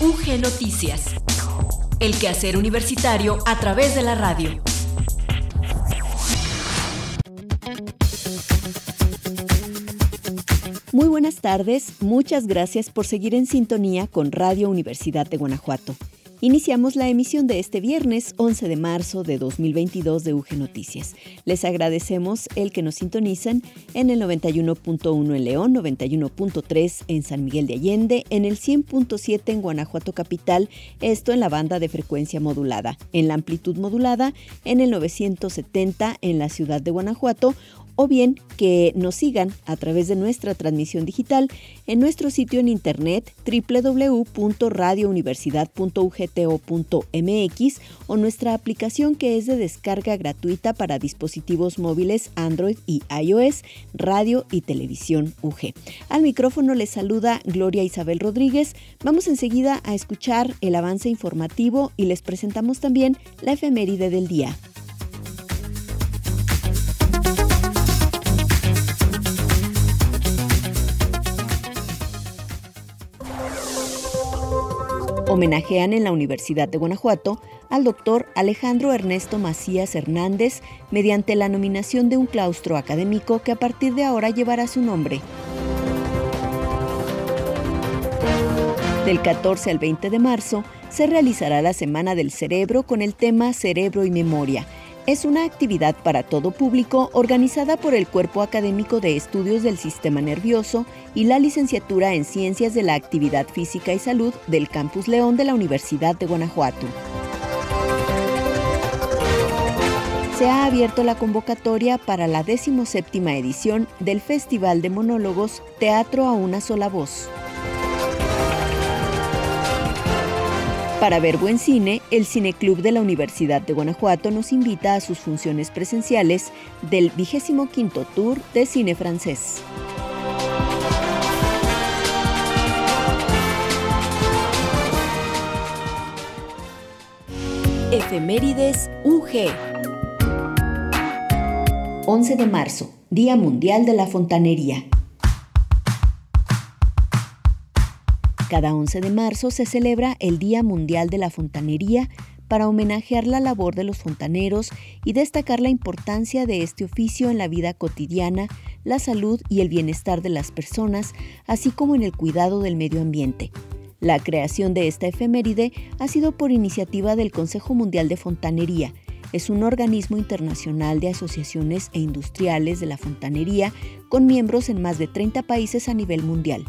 UG Noticias. El quehacer universitario a través de la radio. Muy buenas tardes, muchas gracias por seguir en sintonía con Radio Universidad de Guanajuato. Iniciamos la emisión de este viernes 11 de marzo de 2022 de UG Noticias. Les agradecemos el que nos sintonicen en el 91.1 en León, 91.3 en San Miguel de Allende, en el 100.7 en Guanajuato Capital, esto en la banda de frecuencia modulada, en la amplitud modulada en el 970 en la ciudad de Guanajuato o bien que nos sigan a través de nuestra transmisión digital en nuestro sitio en internet www.radiouniversidad.ugto.mx o nuestra aplicación que es de descarga gratuita para dispositivos móviles Android y iOS, radio y televisión UG. Al micrófono les saluda Gloria Isabel Rodríguez. Vamos enseguida a escuchar el avance informativo y les presentamos también la efeméride del día. Homenajean en la Universidad de Guanajuato al doctor Alejandro Ernesto Macías Hernández mediante la nominación de un claustro académico que a partir de ahora llevará su nombre. Del 14 al 20 de marzo se realizará la Semana del Cerebro con el tema Cerebro y Memoria, es una actividad para todo público organizada por el Cuerpo Académico de Estudios del Sistema Nervioso y la Licenciatura en Ciencias de la Actividad Física y Salud del Campus León de la Universidad de Guanajuato. Se ha abierto la convocatoria para la 17 edición del Festival de Monólogos Teatro a una sola voz. Para ver buen cine, el Cineclub de la Universidad de Guanajuato nos invita a sus funciones presenciales del 25 Tour de Cine Francés. Efemérides UG 11 de marzo, Día Mundial de la Fontanería. Cada 11 de marzo se celebra el Día Mundial de la Fontanería para homenajear la labor de los fontaneros y destacar la importancia de este oficio en la vida cotidiana, la salud y el bienestar de las personas, así como en el cuidado del medio ambiente. La creación de esta efeméride ha sido por iniciativa del Consejo Mundial de Fontanería. Es un organismo internacional de asociaciones e industriales de la fontanería con miembros en más de 30 países a nivel mundial.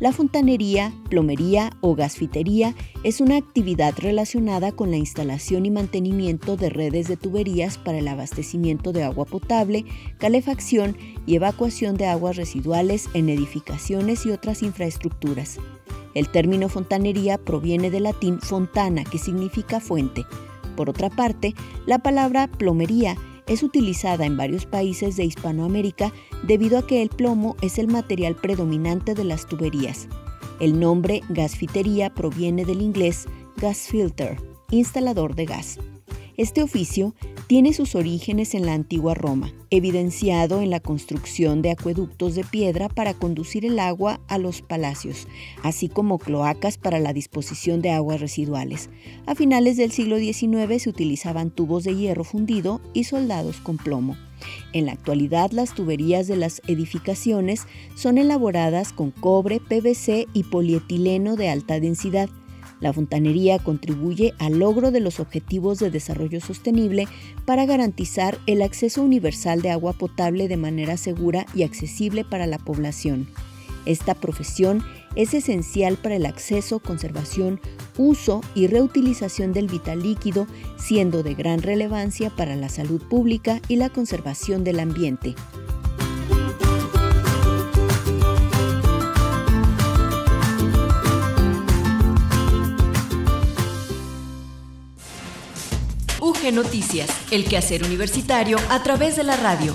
La fontanería, plomería o gasfitería es una actividad relacionada con la instalación y mantenimiento de redes de tuberías para el abastecimiento de agua potable, calefacción y evacuación de aguas residuales en edificaciones y otras infraestructuras. El término fontanería proviene del latín fontana, que significa fuente. Por otra parte, la palabra plomería es utilizada en varios países de Hispanoamérica debido a que el plomo es el material predominante de las tuberías. El nombre gasfitería proviene del inglés gas filter, instalador de gas. Este oficio tiene sus orígenes en la antigua Roma, evidenciado en la construcción de acueductos de piedra para conducir el agua a los palacios, así como cloacas para la disposición de aguas residuales. A finales del siglo XIX se utilizaban tubos de hierro fundido y soldados con plomo. En la actualidad las tuberías de las edificaciones son elaboradas con cobre, PVC y polietileno de alta densidad la fontanería contribuye al logro de los objetivos de desarrollo sostenible para garantizar el acceso universal de agua potable de manera segura y accesible para la población. Esta profesión es esencial para el acceso, conservación, uso y reutilización del vital líquido, siendo de gran relevancia para la salud pública y la conservación del ambiente. Noticias, el quehacer universitario a través de la radio.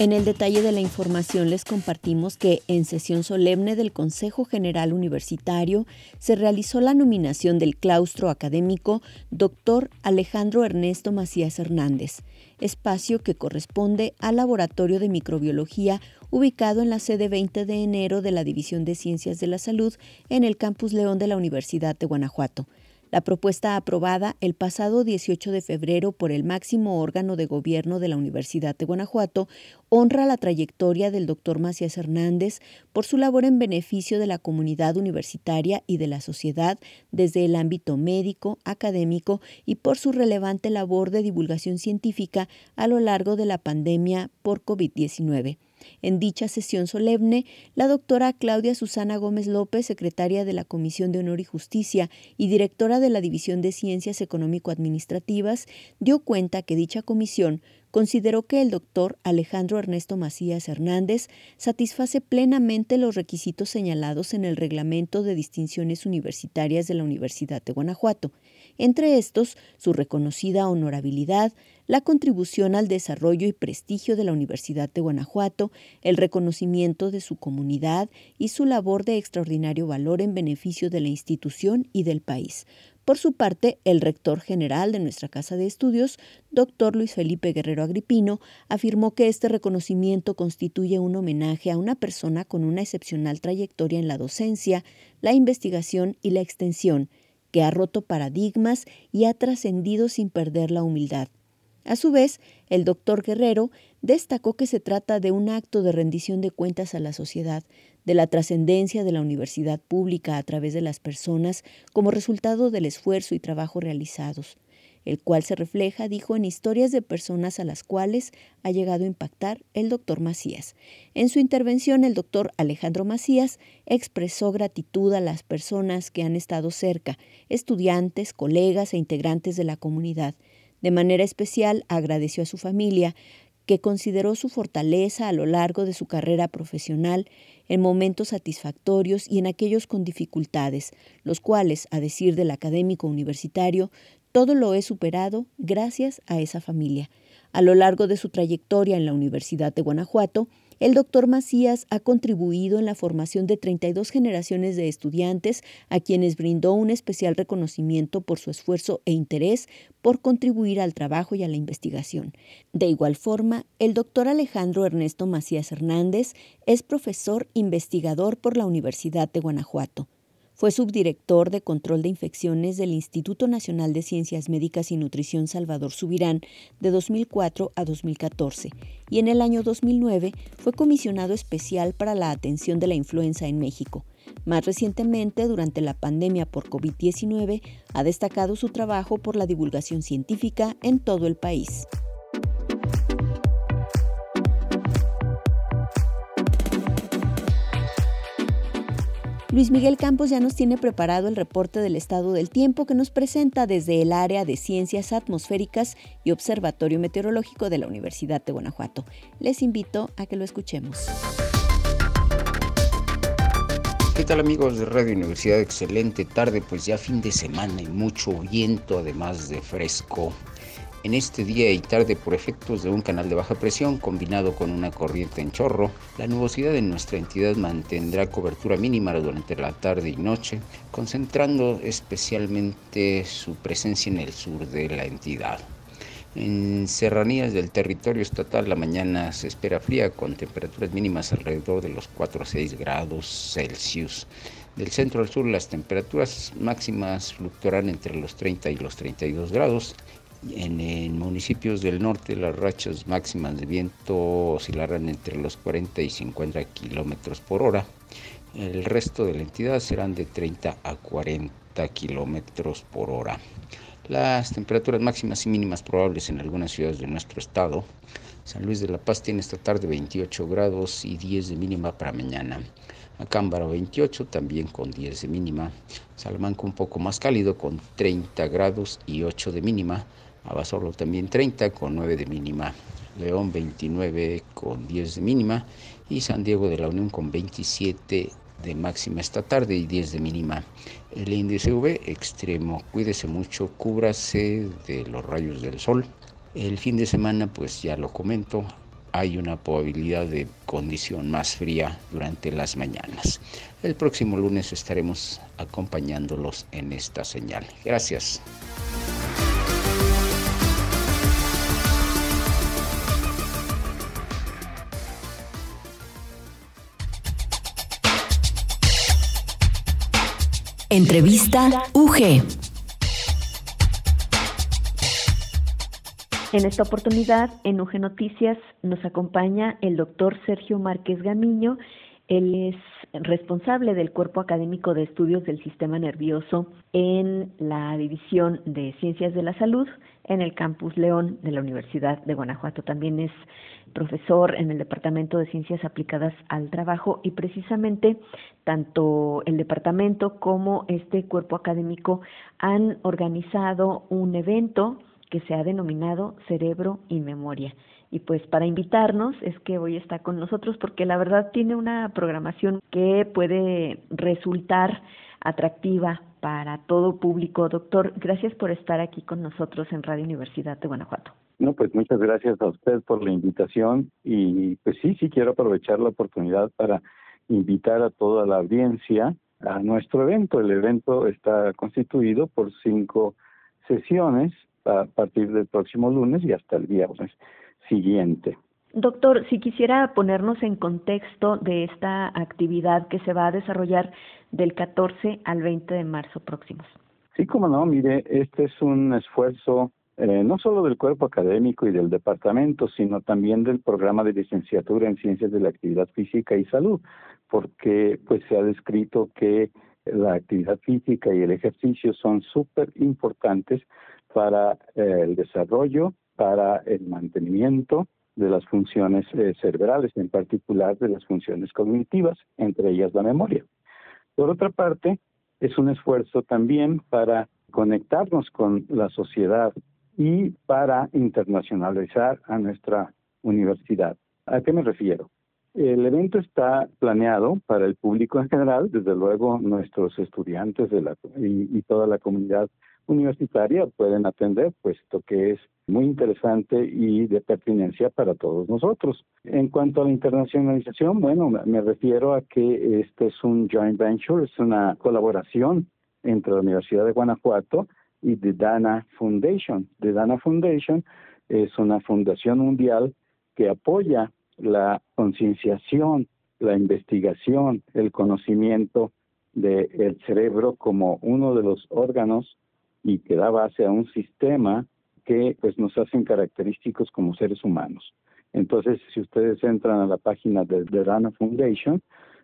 En el detalle de la información les compartimos que en sesión solemne del Consejo General Universitario se realizó la nominación del claustro académico Dr. Alejandro Ernesto Macías Hernández. Espacio que corresponde al Laboratorio de Microbiología ubicado en la sede 20 de enero de la División de Ciencias de la Salud en el Campus León de la Universidad de Guanajuato. La propuesta aprobada el pasado 18 de febrero por el máximo órgano de gobierno de la Universidad de Guanajuato honra la trayectoria del doctor Macías Hernández por su labor en beneficio de la comunidad universitaria y de la sociedad desde el ámbito médico, académico y por su relevante labor de divulgación científica a lo largo de la pandemia por COVID-19. En dicha sesión solemne, la doctora Claudia Susana Gómez López, secretaria de la Comisión de Honor y Justicia y directora de la División de Ciencias Económico-Administrativas, dio cuenta que dicha comisión consideró que el doctor Alejandro Ernesto Macías Hernández satisface plenamente los requisitos señalados en el Reglamento de Distinciones Universitarias de la Universidad de Guanajuato, entre estos su reconocida honorabilidad, la contribución al desarrollo y prestigio de la Universidad de Guanajuato, el reconocimiento de su comunidad y su labor de extraordinario valor en beneficio de la institución y del país. Por su parte, el rector general de nuestra Casa de Estudios, doctor Luis Felipe Guerrero Agripino, afirmó que este reconocimiento constituye un homenaje a una persona con una excepcional trayectoria en la docencia, la investigación y la extensión, que ha roto paradigmas y ha trascendido sin perder la humildad. A su vez, el doctor Guerrero destacó que se trata de un acto de rendición de cuentas a la sociedad, de la trascendencia de la universidad pública a través de las personas como resultado del esfuerzo y trabajo realizados el cual se refleja, dijo, en historias de personas a las cuales ha llegado a impactar el doctor Macías. En su intervención, el doctor Alejandro Macías expresó gratitud a las personas que han estado cerca, estudiantes, colegas e integrantes de la comunidad. De manera especial, agradeció a su familia, que consideró su fortaleza a lo largo de su carrera profesional en momentos satisfactorios y en aquellos con dificultades, los cuales, a decir del académico universitario, todo lo he superado gracias a esa familia. A lo largo de su trayectoria en la Universidad de Guanajuato, el doctor Macías ha contribuido en la formación de 32 generaciones de estudiantes a quienes brindó un especial reconocimiento por su esfuerzo e interés por contribuir al trabajo y a la investigación. De igual forma, el doctor Alejandro Ernesto Macías Hernández es profesor investigador por la Universidad de Guanajuato. Fue subdirector de control de infecciones del Instituto Nacional de Ciencias Médicas y Nutrición Salvador Subirán de 2004 a 2014 y en el año 2009 fue comisionado especial para la atención de la influenza en México. Más recientemente, durante la pandemia por COVID-19, ha destacado su trabajo por la divulgación científica en todo el país. Luis Miguel Campos ya nos tiene preparado el reporte del estado del tiempo que nos presenta desde el área de Ciencias Atmosféricas y Observatorio Meteorológico de la Universidad de Guanajuato. Les invito a que lo escuchemos. ¿Qué tal amigos de Radio Universidad? Excelente tarde, pues ya fin de semana y mucho viento, además de fresco en este día y tarde por efectos de un canal de baja presión combinado con una corriente en chorro, la nubosidad en nuestra entidad mantendrá cobertura mínima durante la tarde y noche, concentrando especialmente su presencia en el sur de la entidad. En serranías del territorio estatal la mañana se espera fría con temperaturas mínimas alrededor de los 4 a 6 grados Celsius. Del centro al sur las temperaturas máximas fluctuarán entre los 30 y los 32 grados en, municipios del norte las rachas máximas de viento oscilarán entre los 40 y 50 kilómetros por hora. El resto de la entidad serán de 30 a 40 kilómetros por hora. Las temperaturas máximas y mínimas probables en algunas ciudades de nuestro estado. San Luis de la Paz tiene esta tarde 28 grados y 10 de mínima para mañana. Acámbaro 28 también con 10 de mínima. Salamanca un poco más cálido con 30 grados y 8 de mínima. Abasolo también 30 con 9 de mínima, León 29 con 10 de mínima y San Diego de la Unión con 27 de máxima esta tarde y 10 de mínima. El índice V extremo, cuídese mucho, cúbrase de los rayos del sol. El fin de semana, pues ya lo comento, hay una probabilidad de condición más fría durante las mañanas. El próximo lunes estaremos acompañándolos en esta señal. Gracias. Entrevista UG. En esta oportunidad, en UG Noticias, nos acompaña el doctor Sergio Márquez Gamiño. Él es responsable del Cuerpo Académico de Estudios del Sistema Nervioso en la División de Ciencias de la Salud en el Campus León de la Universidad de Guanajuato. También es profesor en el Departamento de Ciencias Aplicadas al Trabajo y precisamente tanto el departamento como este cuerpo académico han organizado un evento que se ha denominado Cerebro y Memoria. Y pues para invitarnos es que hoy está con nosotros porque la verdad tiene una programación que puede resultar atractiva para todo público. Doctor, gracias por estar aquí con nosotros en Radio Universidad de Guanajuato. No, pues muchas gracias a usted por la invitación y pues sí, sí quiero aprovechar la oportunidad para invitar a toda la audiencia a nuestro evento. El evento está constituido por cinco sesiones a partir del próximo lunes y hasta el viernes siguiente. Doctor, si quisiera ponernos en contexto de esta actividad que se va a desarrollar del 14 al 20 de marzo próximos. Sí, como no, mire, este es un esfuerzo eh, no solo del cuerpo académico y del departamento, sino también del programa de licenciatura en ciencias de la actividad física y salud, porque pues se ha descrito que la actividad física y el ejercicio son súper importantes para eh, el desarrollo, para el mantenimiento de las funciones eh, cerebrales, en particular de las funciones cognitivas, entre ellas la memoria. Por otra parte, es un esfuerzo también para conectarnos con la sociedad y para internacionalizar a nuestra universidad. ¿A qué me refiero? El evento está planeado para el público en general, desde luego nuestros estudiantes de la, y toda la comunidad universitaria pueden atender, puesto que es muy interesante y de pertinencia para todos nosotros. En cuanto a la internacionalización, bueno, me refiero a que este es un joint venture, es una colaboración entre la Universidad de Guanajuato y The Dana Foundation. The Dana Foundation es una fundación mundial que apoya la concienciación, la investigación, el conocimiento del cerebro como uno de los órganos y que da base a un sistema que pues nos hacen característicos como seres humanos. Entonces, si ustedes entran a la página de The Rana Foundation,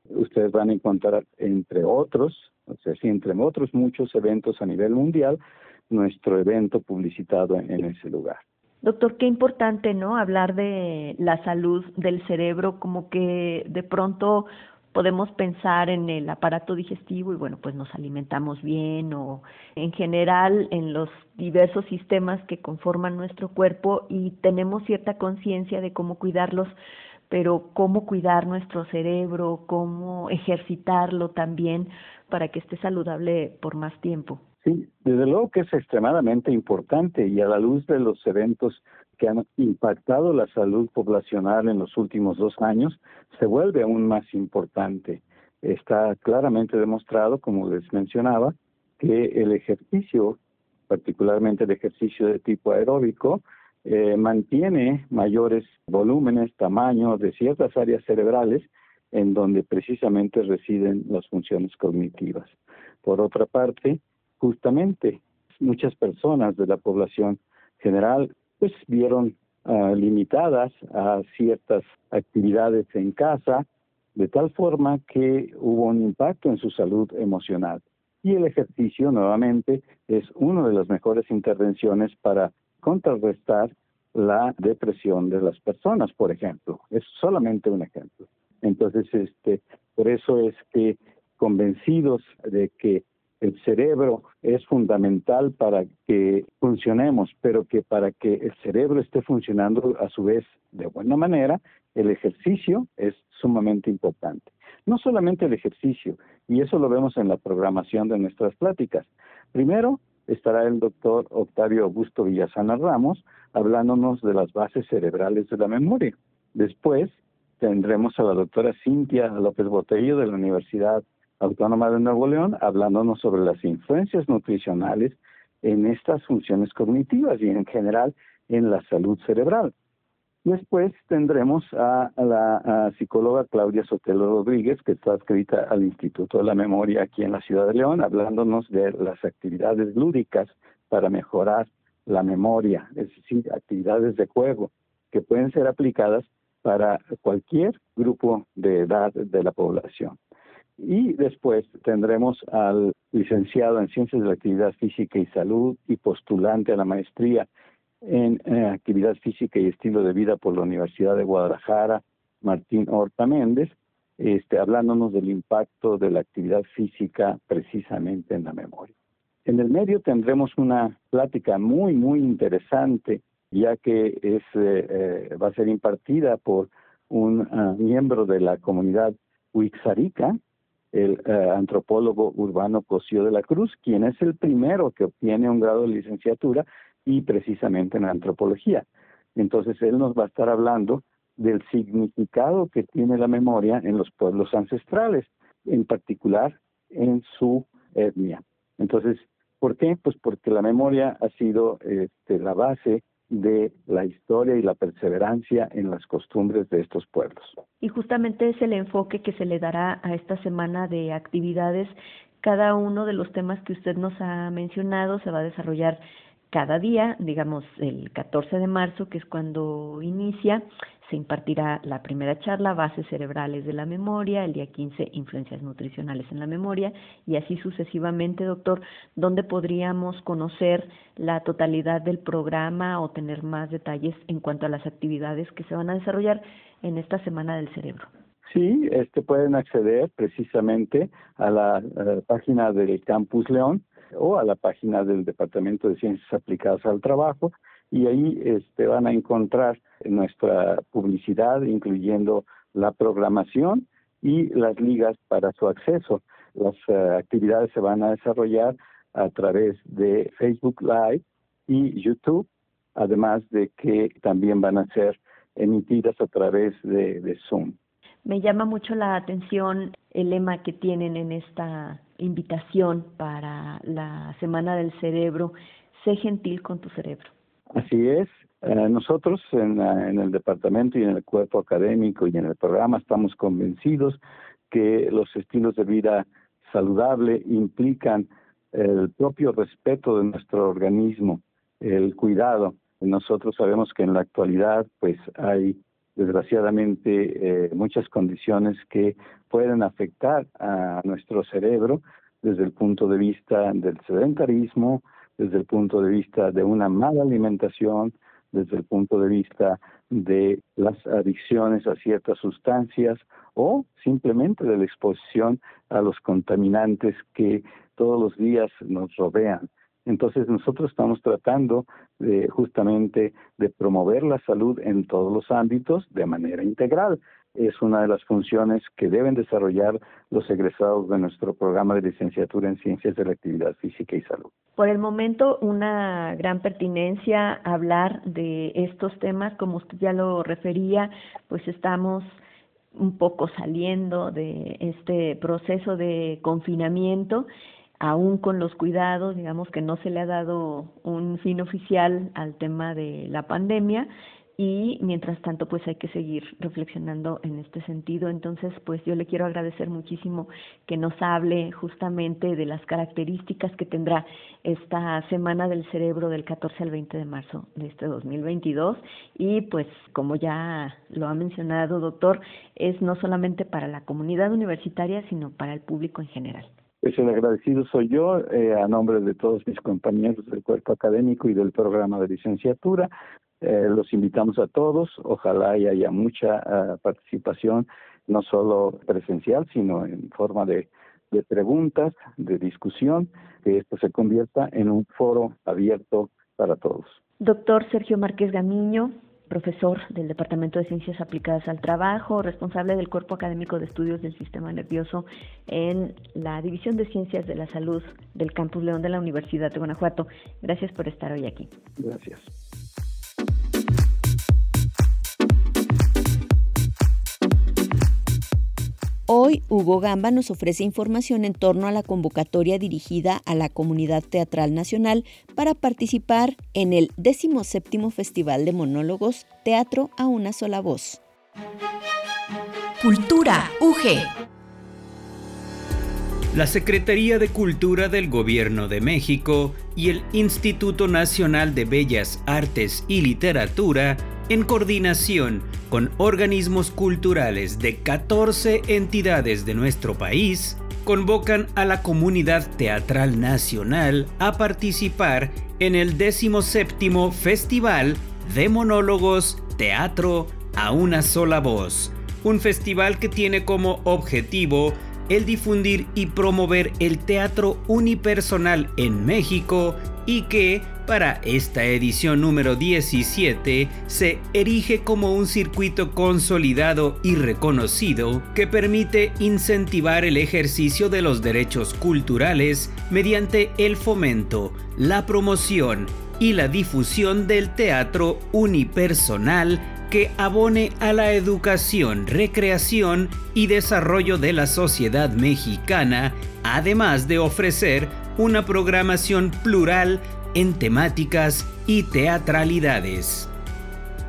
ustedes van a encontrar, entre otros, o sea, sí, entre otros muchos eventos a nivel mundial, nuestro evento publicitado en ese lugar. Doctor, qué importante, ¿no? Hablar de la salud del cerebro, como que de pronto podemos pensar en el aparato digestivo y bueno, pues nos alimentamos bien o en general en los diversos sistemas que conforman nuestro cuerpo y tenemos cierta conciencia de cómo cuidarlos, pero cómo cuidar nuestro cerebro, cómo ejercitarlo también para que esté saludable por más tiempo. Sí, desde luego que es extremadamente importante y a la luz de los eventos que han impactado la salud poblacional en los últimos dos años, se vuelve aún más importante. Está claramente demostrado, como les mencionaba, que el ejercicio, particularmente el ejercicio de tipo aeróbico, eh, mantiene mayores volúmenes, tamaños de ciertas áreas cerebrales en donde precisamente residen las funciones cognitivas. Por otra parte, justamente muchas personas de la población general pues vieron ah, limitadas a ciertas actividades en casa, de tal forma que hubo un impacto en su salud emocional. Y el ejercicio, nuevamente, es una de las mejores intervenciones para contrarrestar la depresión de las personas, por ejemplo. Es solamente un ejemplo. Entonces, este, por eso es que convencidos de que el cerebro es fundamental para que funcionemos, pero que para que el cerebro esté funcionando a su vez de buena manera, el ejercicio es sumamente importante. No solamente el ejercicio, y eso lo vemos en la programación de nuestras pláticas. Primero estará el doctor Octavio Augusto Villasana Ramos hablándonos de las bases cerebrales de la memoria. Después tendremos a la doctora Cintia López Botello de la Universidad Autónoma de Nuevo León, hablándonos sobre las influencias nutricionales en estas funciones cognitivas y en general en la salud cerebral. Después tendremos a, la psicóloga Claudia Sotelo Rodríguez, que está adscrita al Instituto de la Memoria aquí en la Ciudad de León, hablándonos de las actividades lúdicas para mejorar la memoria, es decir, actividades de juego que pueden ser aplicadas para cualquier grupo de edad de la población. Y después tendremos al licenciado en Ciencias de la Actividad Física y Salud y postulante a la maestría en eh, Actividad Física y Estilo de Vida por la Universidad de Guadalajara, Martín Horta Méndez, este, hablándonos del impacto de la actividad física precisamente en la memoria. En el medio tendremos una plática muy, muy interesante, ya que es, eh, eh, va a ser impartida por un ah, miembro de la comunidad Huixarica, el eh, antropólogo urbano Cosío de la Cruz, quien es el primero que obtiene un grado de licenciatura y precisamente en antropología. Entonces él nos va a estar hablando del significado que tiene la memoria en los pueblos ancestrales, en particular en su etnia. Entonces, ¿por qué? Pues porque la memoria ha sido este, la base de la historia y la perseverancia en las costumbres de estos pueblos. Y justamente es el enfoque que se le dará a esta semana de actividades. Cada uno de los temas que usted nos ha mencionado se va a desarrollar cada día, digamos el 14 de marzo, que es cuando inicia, se impartirá la primera charla, bases cerebrales de la memoria, el día 15, influencias nutricionales en la memoria, y así sucesivamente, doctor, ¿dónde podríamos conocer la totalidad del programa o tener más detalles en cuanto a las actividades que se van a desarrollar en esta Semana del Cerebro? Sí, este pueden acceder precisamente a la, a la página del Campus León o a la página del Departamento de Ciencias Aplicadas al Trabajo y ahí este, van a encontrar nuestra publicidad, incluyendo la programación y las ligas para su acceso. Las eh, actividades se van a desarrollar a través de Facebook Live y YouTube, además de que también van a ser emitidas a través de, de Zoom. Me llama mucho la atención el lema que tienen en esta invitación para la Semana del Cerebro, sé gentil con tu cerebro. Así es. Eh, nosotros en, en el departamento y en el cuerpo académico y en el programa estamos convencidos que los estilos de vida saludable implican el propio respeto de nuestro organismo, el cuidado. Nosotros sabemos que en la actualidad pues hay desgraciadamente eh, muchas condiciones que pueden afectar a nuestro cerebro desde el punto de vista del sedentarismo, desde el punto de vista de una mala alimentación, desde el punto de vista de las adicciones a ciertas sustancias o simplemente de la exposición a los contaminantes que todos los días nos rodean. Entonces nosotros estamos tratando de, justamente de promover la salud en todos los ámbitos de manera integral es una de las funciones que deben desarrollar los egresados de nuestro programa de licenciatura en Ciencias de la Actividad Física y Salud. Por el momento, una gran pertinencia hablar de estos temas, como usted ya lo refería, pues estamos un poco saliendo de este proceso de confinamiento aún con los cuidados, digamos que no se le ha dado un fin oficial al tema de la pandemia, y mientras tanto pues hay que seguir reflexionando en este sentido. Entonces pues yo le quiero agradecer muchísimo que nos hable justamente de las características que tendrá esta Semana del Cerebro del 14 al 20 de marzo de este 2022 y pues como ya lo ha mencionado doctor, es no solamente para la comunidad universitaria sino para el público en general. Pues el agradecido soy yo, eh, a nombre de todos mis compañeros del cuerpo académico y del programa de licenciatura. Eh, los invitamos a todos, ojalá y haya mucha uh, participación, no solo presencial, sino en forma de, de preguntas, de discusión, que esto se convierta en un foro abierto para todos. Doctor Sergio Márquez Gamiño, profesor del Departamento de Ciencias Aplicadas al Trabajo, responsable del Cuerpo Académico de Estudios del Sistema Nervioso en la División de Ciencias de la Salud del Campus León de la Universidad de Guanajuato. Gracias por estar hoy aquí. Gracias. Hoy Hugo Gamba nos ofrece información en torno a la convocatoria dirigida a la comunidad teatral nacional para participar en el 17 Festival de Monólogos Teatro a una sola voz. Cultura UG. La Secretaría de Cultura del Gobierno de México y el Instituto Nacional de Bellas Artes y Literatura en coordinación con organismos culturales de 14 entidades de nuestro país, convocan a la comunidad teatral nacional a participar en el 17 Festival de Monólogos Teatro a una sola voz, un festival que tiene como objetivo el difundir y promover el teatro unipersonal en México y que para esta edición número 17 se erige como un circuito consolidado y reconocido que permite incentivar el ejercicio de los derechos culturales mediante el fomento, la promoción y la difusión del teatro unipersonal que abone a la educación, recreación y desarrollo de la sociedad mexicana, además de ofrecer una programación plural en temáticas y teatralidades.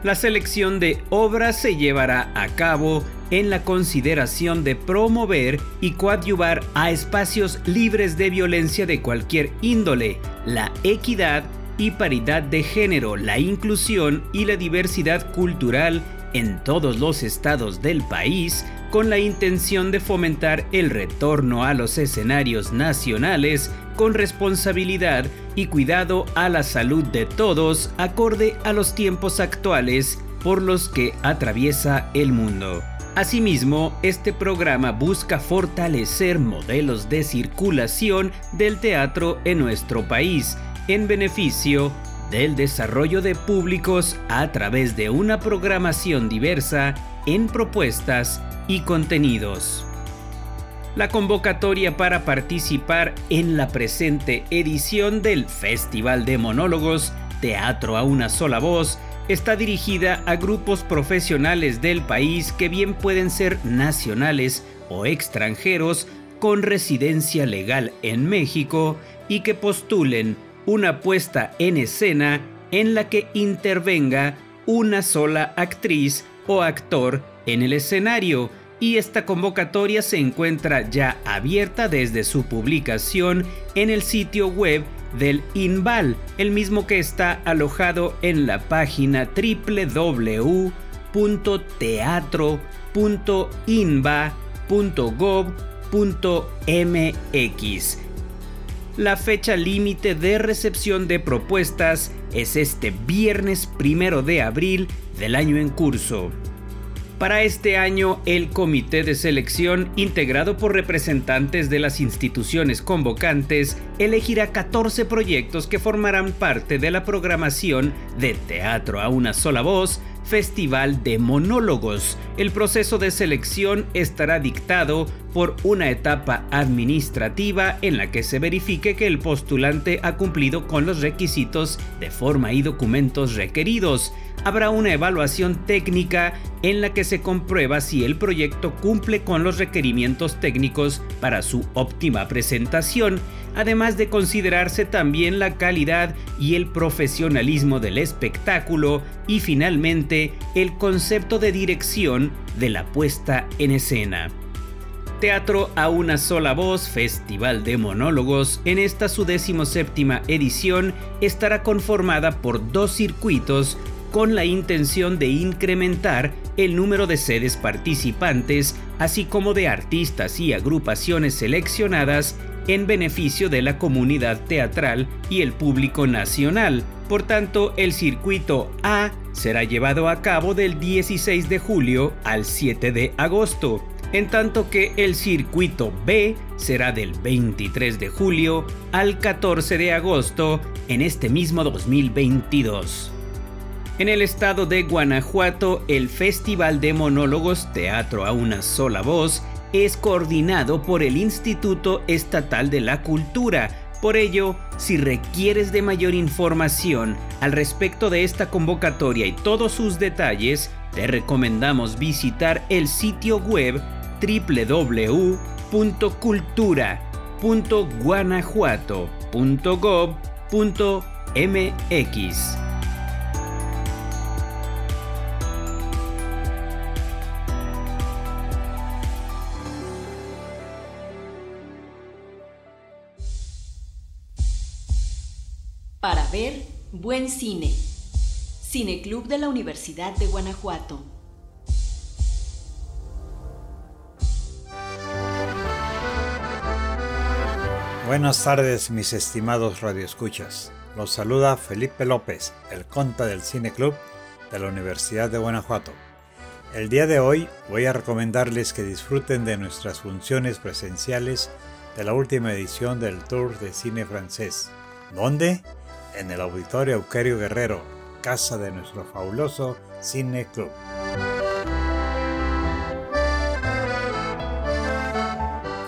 La selección de obras se llevará a cabo en la consideración de promover y coadyuvar a espacios libres de violencia de cualquier índole, la equidad y paridad de género, la inclusión y la diversidad cultural en todos los estados del país, con la intención de fomentar el retorno a los escenarios nacionales con responsabilidad y cuidado a la salud de todos acorde a los tiempos actuales por los que atraviesa el mundo. Asimismo, este programa busca fortalecer modelos de circulación del teatro en nuestro país en beneficio del desarrollo de públicos a través de una programación diversa en propuestas y contenidos. La convocatoria para participar en la presente edición del Festival de Monólogos Teatro a una sola voz está dirigida a grupos profesionales del país que bien pueden ser nacionales o extranjeros con residencia legal en México y que postulen una puesta en escena en la que intervenga una sola actriz o actor en el escenario y esta convocatoria se encuentra ya abierta desde su publicación en el sitio web del INVAL, el mismo que está alojado en la página www.teatro.inva.gov.mx. La fecha límite de recepción de propuestas es este viernes primero de abril del año en curso. Para este año, el comité de selección, integrado por representantes de las instituciones convocantes, elegirá 14 proyectos que formarán parte de la programación de Teatro a una sola voz, Festival de Monólogos. El proceso de selección estará dictado por una etapa administrativa en la que se verifique que el postulante ha cumplido con los requisitos de forma y documentos requeridos habrá una evaluación técnica en la que se comprueba si el proyecto cumple con los requerimientos técnicos para su óptima presentación, además de considerarse también la calidad y el profesionalismo del espectáculo y finalmente el concepto de dirección de la puesta en escena. Teatro a una sola voz, Festival de Monólogos, en esta su séptima edición estará conformada por dos circuitos con la intención de incrementar el número de sedes participantes, así como de artistas y agrupaciones seleccionadas en beneficio de la comunidad teatral y el público nacional. Por tanto, el circuito A será llevado a cabo del 16 de julio al 7 de agosto, en tanto que el circuito B será del 23 de julio al 14 de agosto en este mismo 2022. En el estado de Guanajuato, el Festival de Monólogos Teatro a una sola voz es coordinado por el Instituto Estatal de la Cultura. Por ello, si requieres de mayor información al respecto de esta convocatoria y todos sus detalles, te recomendamos visitar el sitio web www.cultura.guanajuato.gov.mx. buen cine. Cineclub de la Universidad de Guanajuato. Buenas tardes, mis estimados radioescuchas. Los saluda Felipe López, el conta del Cine Club de la Universidad de Guanajuato. El día de hoy voy a recomendarles que disfruten de nuestras funciones presenciales de la última edición del Tour de Cine Francés. ¿Dónde? En el Auditorio Euquerio Guerrero, casa de nuestro fabuloso Cine Club.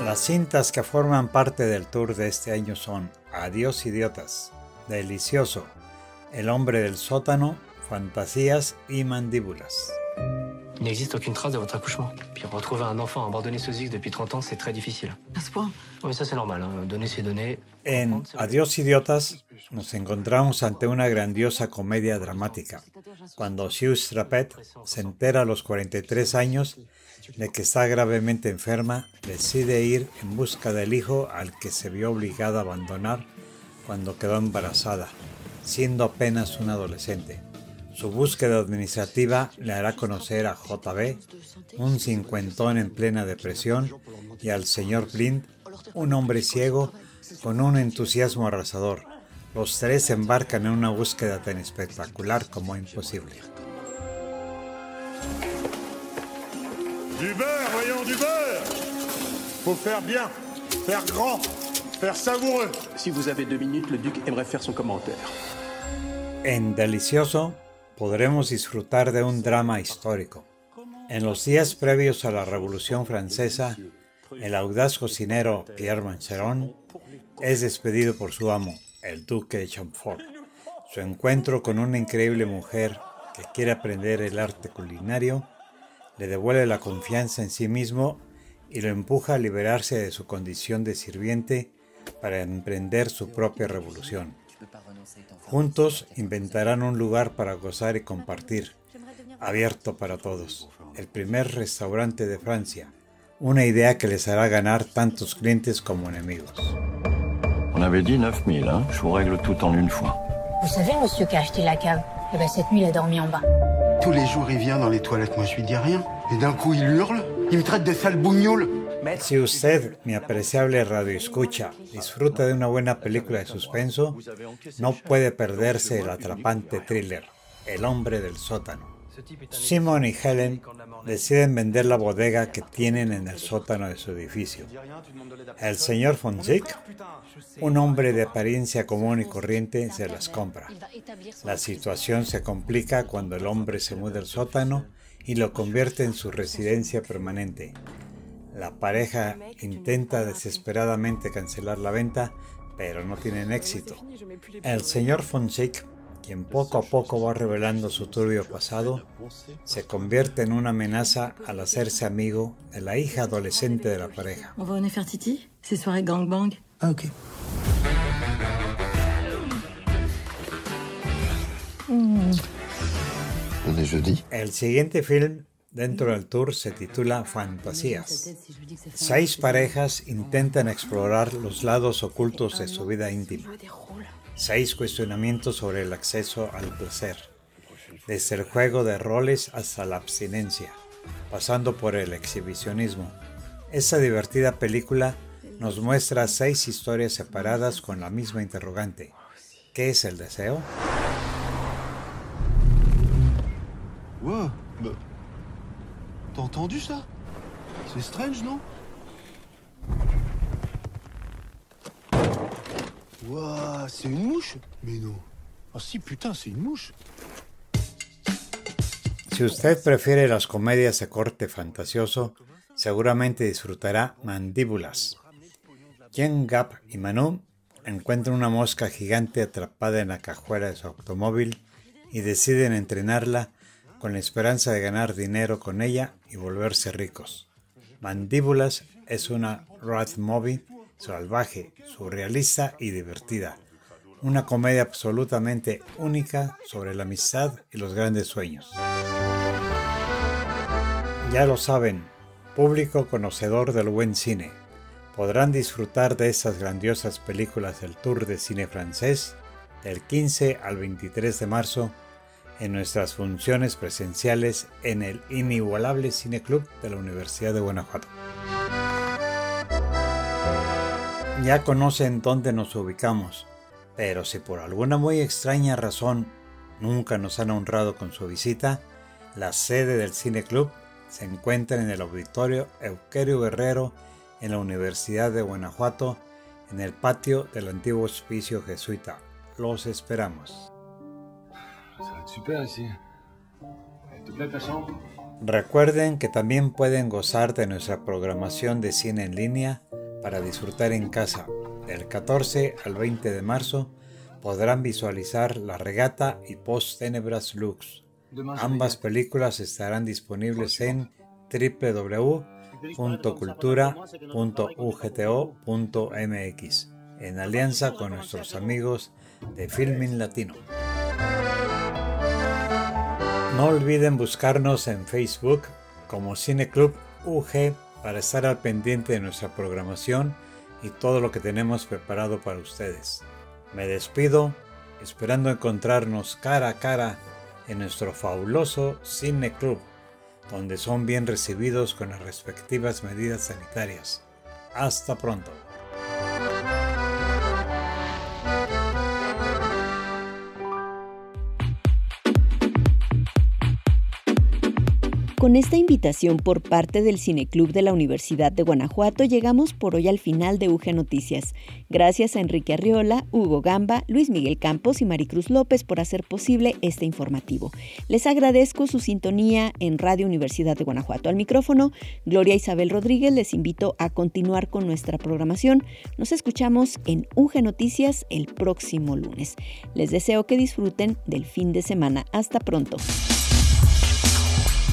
Las cintas que forman parte del tour de este año son Adiós idiotas, Delicioso, El hombre del sótano, Fantasías y Mandíbulas. Il n'existe aucune trace de votre accouchement. Puis retrouver un enfant abandonné sous X depuis 30 ans, c'est très difficile. À ce point Oui, ça c'est normal. Hein. Donner ces données. En Adiós idiotas nos encontramos ante una grandiosa comedia dramática, cuando Hugh Strapet se entera a los 43 años de que está gravemente enferma, decide ir en busca del hijo al que se vio obligada a abandonar cuando quedó embarazada, siendo apenas un adolescente. Su búsqueda administrativa le hará conocer a JB, un cincuentón en plena depresión, y al señor Blind, un hombre ciego con un entusiasmo arrasador. Los tres se embarcan en una búsqueda tan espectacular como imposible. Du beurre, voyons, du beurre Faut faire bien, faire grand, faire savoureux. Si vous avez deux minutes, le duc aimerait faire son commentaire. En Delicioso podremos disfrutar de un drama histórico. En los días previos a la Revolución Francesa, el audaz cocinero Pierre Mancheron es despedido por su amo, el duque de Chamfort. Su encuentro con una increíble mujer que quiere aprender el arte culinario le devuelve la confianza en sí mismo y lo empuja a liberarse de su condición de sirviente para emprender su propia revolución. Juntos inventarán un lugar para gozar y compartir, abierto para todos, el primer restaurante de Francia, una idea que les hará ganar tantos clientes como enemigos. On avait dit 9000, hein je vous règle tout en une fois. Vous savez, monsieur qui a acheté la cave Eh ben, cette nuit, il a dormi en bas. Tous les jours, il vient dans les toilettes, moi je lui dis rien. Et d'un coup, il hurle, il me traite de sale bougnoule. Si usted, mi apreciable radioescucha, disfruta de una buena película de suspenso, no puede perderse el atrapante thriller, El hombre del sótano. Simon y Helen deciden vender la bodega que tienen en el sótano de su edificio. El señor Fonzik, un hombre de apariencia común y corriente, se las compra. La situación se complica cuando el hombre se muda al sótano y lo convierte en su residencia permanente. La pareja intenta desesperadamente cancelar la venta, pero no tienen éxito. El señor Fonzik quien poco a poco va revelando su turbio pasado, se convierte en una amenaza al hacerse amigo de la hija adolescente de la pareja. On va venir faire titi C'est soirée gangbang Ah, ok. El siguiente film dentro del tour se titula Fantasías. Seis parejas intentan explorar los lados ocultos de su vida íntima. Seis cuestionamientos sobre el acceso al placer, desde el juego de roles hasta la abstinencia, pasando por el exhibicionismo. Esta divertida película nos muestra seis historias separadas con la misma interrogante. ¿Qué es el deseo? Wow. T'as entendu ça C'est strange, non Wow, c'est une mouche Mais non. Ah si, putain, c'est une mouche. Si usted prefiere las comedias de corte fantasioso, seguramente disfrutará Mandíbulas. Jen Gap y Manu encuentran una mosca gigante atrapada en la cajuela de su automóvil y deciden entrenarla con la esperanza de ganar dinero con ella y volverse ricos. Mandíbulas es una road movie salvaje, surrealista y divertida. Una comedia absolutamente única sobre la amistad y los grandes sueños. Ya lo saben, público conocedor del buen cine, podrán disfrutar de estas grandiosas películas del Tour de Cine Francés del 15 al 23 de marzo en nuestras funciones presenciales en el inigualable Cine Club de la Universidad de Guanajuato. Ya conocen dónde nos ubicamos, pero si por alguna muy extraña razón nunca nos han honrado con su visita, la sede del Cine Club se encuentra en el auditorio Euquerio Guerrero en la Universidad de Guanajuato, en el patio del antiguo hospicio jesuita. Los esperamos. Recuerden que también pueden gozar de nuestra programación de cine en línea para disfrutar en casa. Del 14 al 20 de marzo podrán visualizar La Regata y Post Tenebras Lux. Ambas películas estarán disponibles en www.cultura.ugto.mx en alianza con nuestros amigos de Filming Latino. No olviden buscarnos en Facebook como Cine Club UG para estar al pendiente de nuestra programación y todo lo que tenemos preparado para ustedes. Me despido esperando encontrarnos cara a cara en nuestro fabuloso Cine Club, donde son bien recibidos con las respectivas medidas sanitarias. Hasta pronto. Con esta invitación por parte del Cineclub de la Universidad de Guanajuato llegamos por hoy al final de UG Noticias. Gracias a Enrique Arriola, Hugo Gamba, Luis Miguel Campos y Maricruz López por hacer posible este informativo. Les agradezco su sintonía en Radio Universidad de Guanajuato. Al micrófono, Gloria Isabel Rodríguez les invito a continuar con nuestra programación. Nos escuchamos en UG Noticias el próximo lunes. Les deseo que disfruten del fin de semana. Hasta pronto.